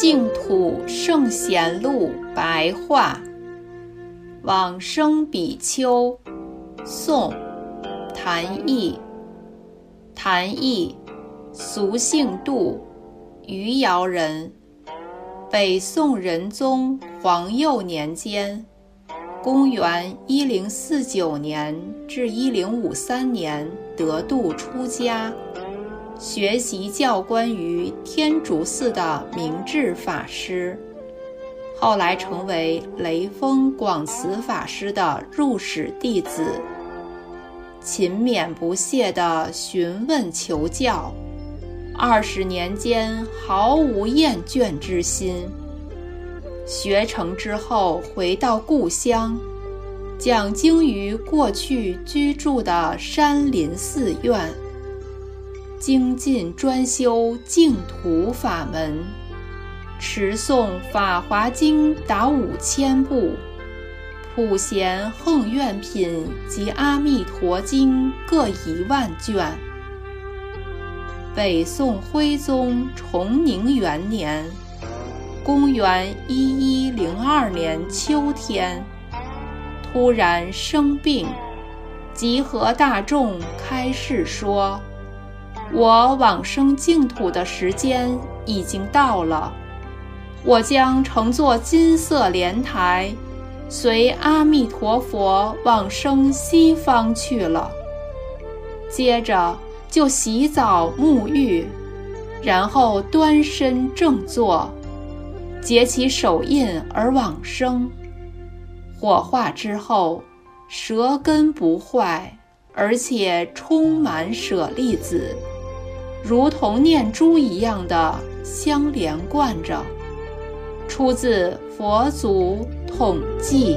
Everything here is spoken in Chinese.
净土圣贤录白话，往生比丘，宋，谭毅。谭毅，俗姓杜，余姚人，北宋仁宗皇佑年间（公元1049年至1053年）得度出家。学习教官于天竺寺的明智法师，后来成为雷锋广慈法师的入室弟子，勤勉不懈地询问求教，二十年间毫无厌倦之心。学成之后，回到故乡，讲经于过去居住的山林寺院。精进专修净土法门，持诵《法华经》达五千部，《普贤横愿品》及《阿弥陀经》各一万卷。北宋徽宗崇宁元年（公元一一零二年）秋天，突然生病，集合大众开示说。我往生净土的时间已经到了，我将乘坐金色莲台，随阿弥陀佛往生西方去了。接着就洗澡沐浴，然后端身正坐，结起手印而往生。火化之后，舌根不坏，而且充满舍利子。如同念珠一样的相连贯着，出自佛祖统计。